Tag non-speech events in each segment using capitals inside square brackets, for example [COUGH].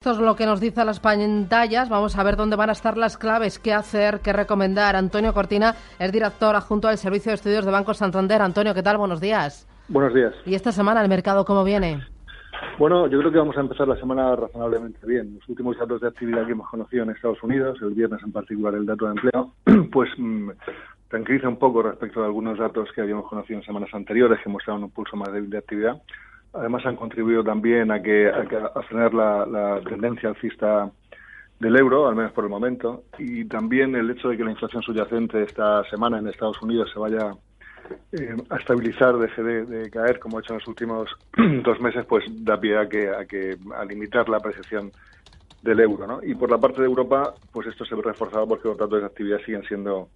Esto es lo que nos dice las pantallas. Vamos a ver dónde van a estar las claves, qué hacer, qué recomendar. Antonio Cortina es director adjunto del Servicio de Estudios de Banco Santander. Antonio, ¿qué tal? Buenos días. Buenos días. ¿Y esta semana el mercado cómo viene? Bueno, yo creo que vamos a empezar la semana razonablemente bien. Los últimos datos de actividad que hemos conocido en Estados Unidos, el viernes en particular el dato de empleo, [CLEARS THROAT] pues mmm, tranquiliza un poco respecto a algunos datos que habíamos conocido en semanas anteriores que mostraban un pulso más débil de actividad. Además han contribuido también a que a, a frenar la, la, tendencia alcista del euro, al menos por el momento, y también el hecho de que la inflación subyacente esta semana en Estados Unidos se vaya eh, a estabilizar, deje de, de, caer como ha hecho en los últimos [CLEARS THROAT] dos meses, pues da pie a que a, que, a limitar la apreciación del euro, ¿no? Y por la parte de Europa, pues esto se ve reforzado porque los datos de actividad siguen siendo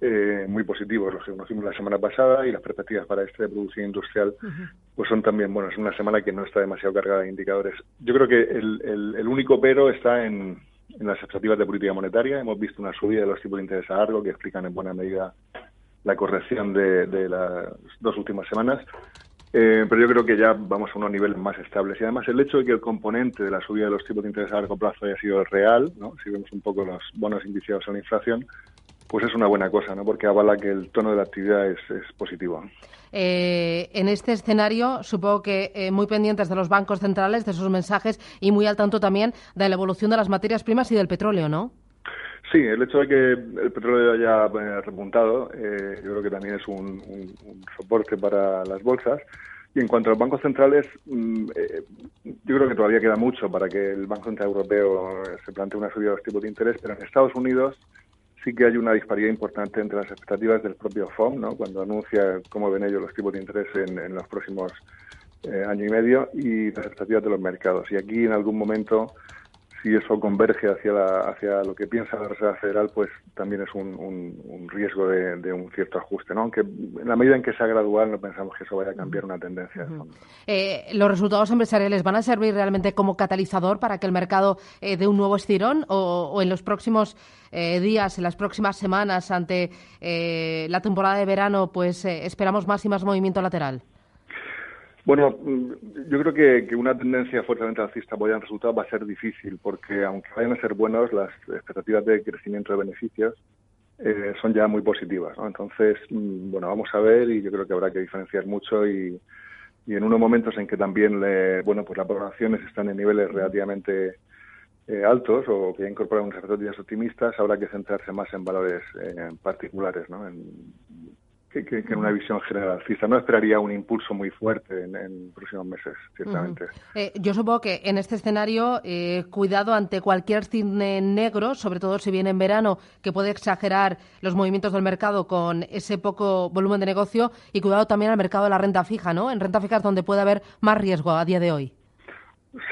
eh, muy positivos, los que conocimos la semana pasada y las perspectivas para este de producción industrial uh -huh. pues son también buenas. Es una semana que no está demasiado cargada de indicadores. Yo creo que el, el, el único pero está en, en, las expectativas de política monetaria. Hemos visto una subida de los tipos de interés a largo que explican en buena medida la corrección de, de las dos últimas semanas. Eh, pero yo creo que ya vamos a unos niveles más estables. Y además el hecho de que el componente de la subida de los tipos de interés a largo plazo haya sido real, ¿no? si vemos un poco los bonos indiciados a la inflación, pues es una buena cosa, ¿no? Porque avala que el tono de la actividad es, es positivo. Eh, en este escenario, supongo que eh, muy pendientes de los bancos centrales, de sus mensajes y muy al tanto también de la evolución de las materias primas y del petróleo, ¿no? Sí, el hecho de que el petróleo haya eh, repuntado, eh, yo creo que también es un, un, un, soporte para las bolsas. Y en cuanto a los bancos centrales, mmm, eh, yo creo que todavía queda mucho para que el Banco Central Europeo se plantee una subida de los tipos de interés, pero en Estados Unidos sí que hay una disparidad importante entre las expectativas del propio FOM, ¿no? cuando anuncia cómo ven ellos los tipos de interés en, en los próximos eh, año y medio, y las expectativas de los mercados. Y aquí en algún momento si eso converge hacia, la, hacia lo que piensa la Reserva Federal, pues también es un, un, un riesgo de, de, un cierto ajuste, ¿no? Aunque en la medida en que sea gradual no pensamos que eso vaya a cambiar una tendencia. Uh -huh. eh, ¿Los resultados empresariales van a servir realmente como catalizador para que el mercado eh, dé un nuevo estirón o, o en los próximos eh, días, en las próximas semanas, ante eh, la temporada de verano, pues eh, esperamos más y más movimiento lateral? Bueno, yo creo que, que, una tendencia fuertemente alcista en resultado va a ser difícil, porque aunque vayan a ser buenos, las expectativas de crecimiento de beneficios eh, son ya muy positivas. ¿no? Entonces, bueno, vamos a ver y yo creo que habrá que diferenciar mucho y, en unos momentos en que también, le, bueno, pues las valoraciones están en niveles relativamente eh, altos o que incorporan unas expectativas optimistas, habrá que centrarse más en valores eh, particulares, ¿no? En, que, en una visión generalista. No esperaría un impulso muy fuerte en, en próximos meses, ciertamente. Eh, yo supongo que en este escenario, eh, cuidado ante cualquier cine negro, sobre todo si viene en verano, que puede exagerar los movimientos del mercado con ese poco volumen de negocio, y cuidado también al mercado de la renta fija, ¿no? En renta fija es donde puede haber más riesgo a día de hoy.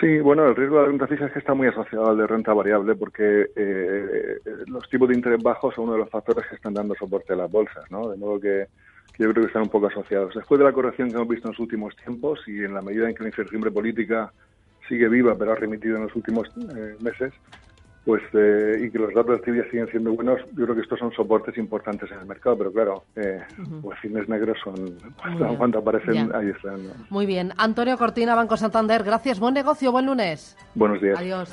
Sí, bueno, el riesgo de la renta fija es que está muy asociado al de renta variable porque eh, los tipos de interés bajos son uno de los factores que están dando soporte a las bolsas, ¿no? De modo que, yo creo que están un poco asociados. Después de la corrección que hemos visto en los últimos tiempos y en la medida en que la incertidumbre política sigue viva pero ha remitido en los últimos eh, meses, pues eh, y que los datos de actividad siguen siendo buenos, yo creo que estos son soportes importantes en el mercado, pero claro, eh, uh -huh. pues cines negros son [LAUGHS] cuando, cuando aparecen ahí están. ¿no? Muy bien, Antonio Cortina, Banco Santander, gracias, buen negocio, buen lunes. Buenos días. Adiós.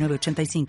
985.